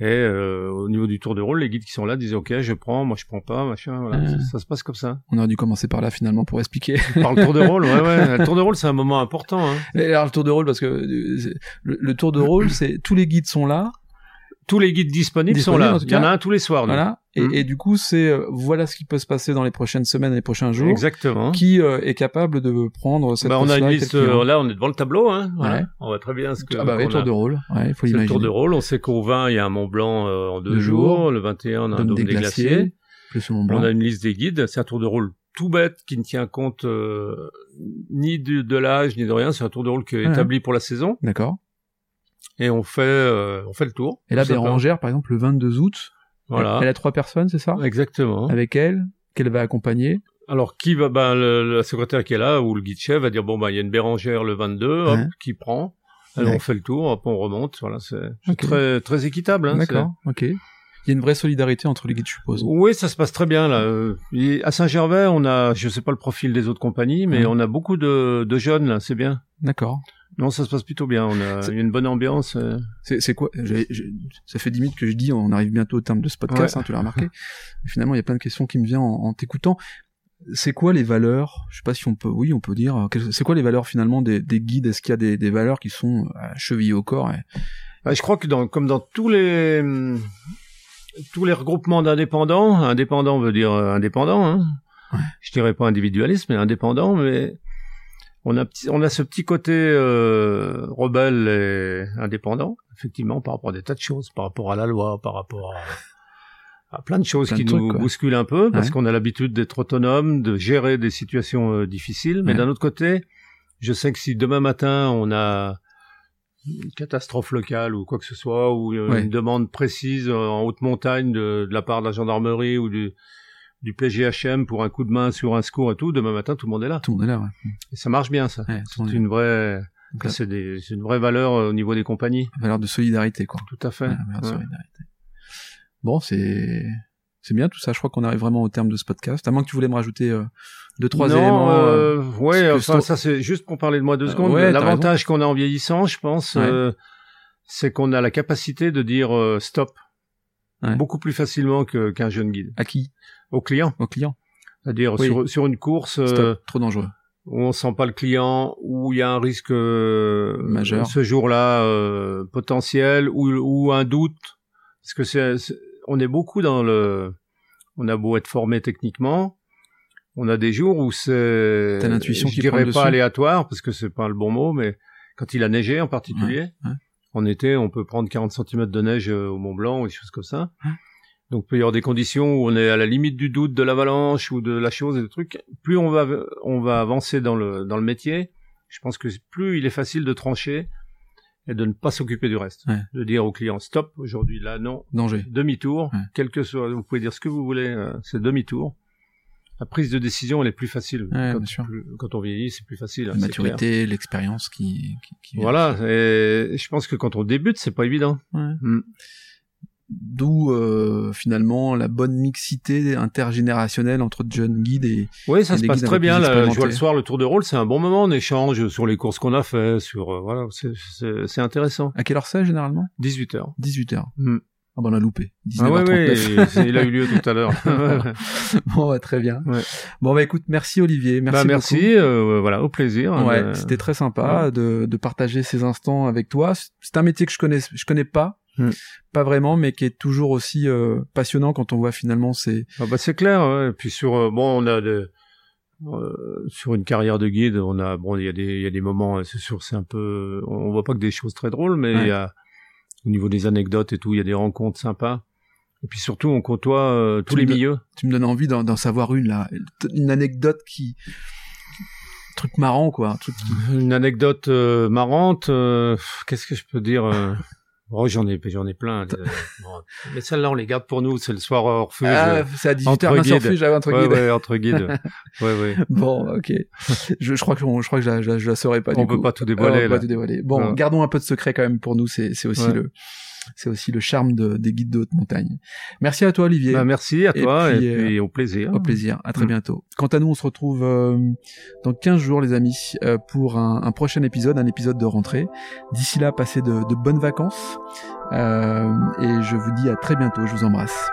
[SPEAKER 1] Et euh, au niveau du tour de rôle, les guides qui sont là disent ok, je prends, moi je prends pas, machin. Voilà, ça, ça se passe comme ça.
[SPEAKER 2] On aurait dû commencer par là finalement pour expliquer.
[SPEAKER 1] Par le tour de rôle, ouais, ouais. Le tour de rôle, c'est un moment important. Hein.
[SPEAKER 2] Et alors le tour de rôle parce que euh, le, le tour de rôle, c'est tous les guides sont là,
[SPEAKER 1] Tous les guides disponibles,
[SPEAKER 2] Disponibles,
[SPEAKER 1] sont là. Il y en a un tous les soirs.
[SPEAKER 2] voilà. Et,
[SPEAKER 1] Mhm.
[SPEAKER 2] et du coup, c'est euh, voilà ce qui peut se passer dans les prochaines semaines, les prochains jours.
[SPEAKER 1] Exactement.
[SPEAKER 2] Qui euh, est capable de prendre cette
[SPEAKER 1] Bah, on a une liste. euh, là, on est devant le tableau. Hein. Voilà.
[SPEAKER 2] Ouais.
[SPEAKER 1] On voit très bien ce que.
[SPEAKER 2] Ah bah oui, tour
[SPEAKER 1] a.
[SPEAKER 2] de rôle. Ouais, faut l'imaginer.
[SPEAKER 1] tour de rôle. On sait qu'au 20, il y a un Mont Blanc euh, en deux,
[SPEAKER 2] Deux
[SPEAKER 1] jours.
[SPEAKER 2] jours.
[SPEAKER 1] Le 21, on a un
[SPEAKER 2] Dôme des
[SPEAKER 1] des, glaciers.
[SPEAKER 2] glaciers, plus Mont Blanc.
[SPEAKER 1] On a une liste des guides. C'est un tour de rôle tout bête qui ne tient compte euh, ni de, de l'âge ni de rien. C'est un tour de rôle qui est établi pour la saison.
[SPEAKER 2] D'accord.
[SPEAKER 1] Et on fait, euh, on fait le tour.
[SPEAKER 2] Et là. Bérangère, par exemple, le 22 août,
[SPEAKER 1] Voilà.
[SPEAKER 2] elle a trois personnes, c'est ça?
[SPEAKER 1] Exactement.
[SPEAKER 2] Avec elle, qu'elle va accompagner.
[SPEAKER 1] Alors qui va ben le, la secrétaire qui est là ou le guide chef va dire bon bah il y a une Bérangère le 22 hop
[SPEAKER 2] Ouais.
[SPEAKER 1] qui prend alors
[SPEAKER 2] Ouais.
[SPEAKER 1] on fait le tour hop on remonte voilà c'est très très équitable hein,
[SPEAKER 2] D'accord, ok. Il y a une vraie solidarité entre les guides, je suppose.
[SPEAKER 1] oui ça se passe très bien là Euh, et à Saint-Gervais on a je sais pas le profil des autres compagnies mais
[SPEAKER 2] Ouais.
[SPEAKER 1] on a beaucoup de, de jeunes là c'est bien
[SPEAKER 2] D'accord.
[SPEAKER 1] Non ça se passe plutôt bien on a une bonne ambiance euh.
[SPEAKER 2] C'est c'est quoi Ça fait 10 minutes que je dis, on arrive bientôt au terme de ce podcast,
[SPEAKER 1] Ouais.
[SPEAKER 2] hein, tu l'as remarqué. Mais finalement, il y a plein de questions qui me viennent en, en t'écoutant. C'est quoi les valeurs Je sais pas si on peut, oui, on peut dire. euh, C'est quoi les valeurs finalement des, des guides? Est-ce qu'il y a des, des valeurs qui sont euh, chevillées au corps et-
[SPEAKER 1] Bah, je crois que dans, comme dans tous les hum, tous les regroupements d'indépendants, indépendant veut dire indépendant. Hein.
[SPEAKER 2] Ouais.
[SPEAKER 1] Je dirais pas individualiste, mais indépendant. Mais on a petit, on a ce petit côté euh, rebelle et indépendant, effectivement, par rapport à des tas de choses, par rapport à la loi, par rapport à, à plein de choses
[SPEAKER 2] Plein
[SPEAKER 1] qui
[SPEAKER 2] de
[SPEAKER 1] nous
[SPEAKER 2] trucs,
[SPEAKER 1] bousculent un peu, parce
[SPEAKER 2] Ouais.
[SPEAKER 1] qu'on a l'habitude d'être autonome, de gérer des situations euh, difficiles. Mais
[SPEAKER 2] Ouais.
[SPEAKER 1] d'un autre côté, je sais que si demain matin on a une catastrophe locale ou quoi que ce soit, ou euh,
[SPEAKER 2] Ouais.
[SPEAKER 1] une demande précise euh, en haute montagne de, de la part de la gendarmerie ou du, du PGHM pour un coup de main sur un secours et tout, demain matin tout le monde est là.
[SPEAKER 2] tout le monde est là. Ouais.
[SPEAKER 1] Et ça marche bien ça.
[SPEAKER 2] Ouais,
[SPEAKER 1] C'est
[SPEAKER 2] est
[SPEAKER 1] une vraie, c'est des- une vraie valeur euh, au niveau des compagnies.
[SPEAKER 2] Valeur de solidarité, quoi.
[SPEAKER 1] Tout à fait.
[SPEAKER 2] Ouais, valeur de
[SPEAKER 1] Ouais.
[SPEAKER 2] solidarité. Bon, c'est c'est bien tout ça. Je crois qu'on arrive vraiment au terme de ce podcast. À moins que tu voulais me rajouter euh, deux trois
[SPEAKER 1] non,
[SPEAKER 2] éléments. euh,
[SPEAKER 1] euh, ouais, enfin ça c'est juste pour parler de moi deux secondes.
[SPEAKER 2] ouais,
[SPEAKER 1] L'avantage qu'on a en vieillissant, je pense,
[SPEAKER 2] Ouais.
[SPEAKER 1] c'est qu'on a la capacité de dire stop
[SPEAKER 2] Ouais.
[SPEAKER 1] beaucoup plus facilement qu'un jeune guide
[SPEAKER 2] À qui?
[SPEAKER 1] Au client.
[SPEAKER 2] Au client.
[SPEAKER 1] C'est-à-dire
[SPEAKER 2] Oui.
[SPEAKER 1] sur, sur une course euh.
[SPEAKER 2] Trop dangereux.
[SPEAKER 1] où on sent pas le client, où il y a un risque euh,
[SPEAKER 2] Majeur.
[SPEAKER 1] ce jour-là euh, potentiel, ou, ou un doute, parce que c'est, on est beaucoup dans le, on a beau être formé techniquement, On a des jours où c'est,
[SPEAKER 2] T'as l'intuition
[SPEAKER 1] je
[SPEAKER 2] qui
[SPEAKER 1] dirais pas
[SPEAKER 2] dessus.
[SPEAKER 1] aléatoire parce que c'est pas le bon mot, mais quand il a neigé en particulier,
[SPEAKER 2] Ouais, ouais.
[SPEAKER 1] en été, on peut prendre 40 cm de neige euh, au Mont Blanc ou des choses comme ça.
[SPEAKER 2] Ouais.
[SPEAKER 1] Donc, il peut y avoir des conditions où on est à la limite du doute de l'avalanche ou de la chose et des trucs. Plus on va, on va avancer dans le, dans le métier, je pense que plus il est facile de trancher et de ne pas s'occuper du reste.
[SPEAKER 2] Ouais.
[SPEAKER 1] De dire au client, stop, aujourd'hui, là, non,
[SPEAKER 2] Danger.
[SPEAKER 1] demi-tour,
[SPEAKER 2] Ouais.
[SPEAKER 1] quel que soit, vous pouvez dire ce que vous voulez, euh, c'est demi-tour. La prise de décision, elle est plus facile.
[SPEAKER 2] Ouais,
[SPEAKER 1] quand, plus- quand on vieillit, c'est plus facile.
[SPEAKER 2] La
[SPEAKER 1] hein, clair.
[SPEAKER 2] maturité, l'expérience qui, qui, qui.
[SPEAKER 1] Voilà, et je pense que quand on débute, c'est pas évident.
[SPEAKER 2] Ouais.
[SPEAKER 1] Mm.
[SPEAKER 2] D'où euh, finalement la bonne mixité intergénérationnelle entre jeunes guides et
[SPEAKER 1] Oui, ça
[SPEAKER 2] Et
[SPEAKER 1] se passe très bien. Là, je vois le soir le tour de rôle, c'est un bon moment. On échange sur les courses qu'on a fait, sur euh, voilà, c'est- intéressant.
[SPEAKER 2] à quelle heure c'est généralement?
[SPEAKER 1] 18 heures.
[SPEAKER 2] 18h.
[SPEAKER 1] Mm.
[SPEAKER 2] Ah ben on a loupé.
[SPEAKER 1] Ah ouais,
[SPEAKER 2] 19h39.
[SPEAKER 1] ouais, c'est- il a eu lieu tout à l'heure.
[SPEAKER 2] bon, bah, très bien.
[SPEAKER 1] Ouais.
[SPEAKER 2] Bon bah écoute, merci Olivier, merci.
[SPEAKER 1] bah,
[SPEAKER 2] beaucoup.
[SPEAKER 1] merci, euh, voilà, au plaisir.
[SPEAKER 2] Ouais,
[SPEAKER 1] Euh,
[SPEAKER 2] c'était très sympa de, de partager ces instants avec toi. C'est un métier que je connais, je connais pas,
[SPEAKER 1] Hmm.
[SPEAKER 2] pas vraiment, mais qui est toujours aussi euh, passionnant quand on voit finalement ces.
[SPEAKER 1] Ah bah c'est clair. Ouais. Et puis sur euh, bon, on a des, euh, sur une carrière de guide, on a bon, il y a des il y a des moments, c'est sûr, c'est un peu, on voit pas que des choses très drôles, mais
[SPEAKER 2] Ouais.
[SPEAKER 1] y a au niveau des anecdotes et tout, il y a des rencontres sympas. Et puis surtout, on côtoie tous les milieux.
[SPEAKER 2] Tu me donnes envie d'en savoir une là, une anecdote qui, truc marrant quoi, un truc qui-
[SPEAKER 1] Une anecdote marrante. Qu'est-ce que je peux dire Oh, j'en ai, j'en ai plein. euh, bon. Mais celle-là, on les garde pour nous. C'est le soir hors refuge.
[SPEAKER 2] Ah, c'est à 18h,
[SPEAKER 1] entre
[SPEAKER 2] mince,
[SPEAKER 1] guides.
[SPEAKER 2] refuge, j'avais entre
[SPEAKER 1] ouais,
[SPEAKER 2] guides.
[SPEAKER 1] ouais, entre guides. ouais, ouais.
[SPEAKER 2] Bon, ok. Je, je crois que je crois que je, la- je, la- je la saurais pas.
[SPEAKER 1] On
[SPEAKER 2] du
[SPEAKER 1] peut
[SPEAKER 2] coup.
[SPEAKER 1] pas tout
[SPEAKER 2] Euh, on
[SPEAKER 1] dévoiler.
[SPEAKER 2] peut pas tout dévoiler. Bon,
[SPEAKER 1] Ouais.
[SPEAKER 2] gardons un peu de secret quand même pour nous. C'est c'est aussi
[SPEAKER 1] Ouais.
[SPEAKER 2] le c'est aussi le charme de, des guides de haute montagne. Merci à toi Olivier.
[SPEAKER 1] Bah, merci à
[SPEAKER 2] Et
[SPEAKER 1] toi et
[SPEAKER 2] puis,
[SPEAKER 1] puis, au plaisir.
[SPEAKER 2] Au plaisir. À très
[SPEAKER 1] Mm.
[SPEAKER 2] bientôt. Quant à nous, on se retrouve euh, dans 15 jours, les amis, euh, pour un, un prochain épisode, un épisode de rentrée. D'ici là, passez de, de bonnes vacances. Euh, et je vous dis à très bientôt. Je vous embrasse.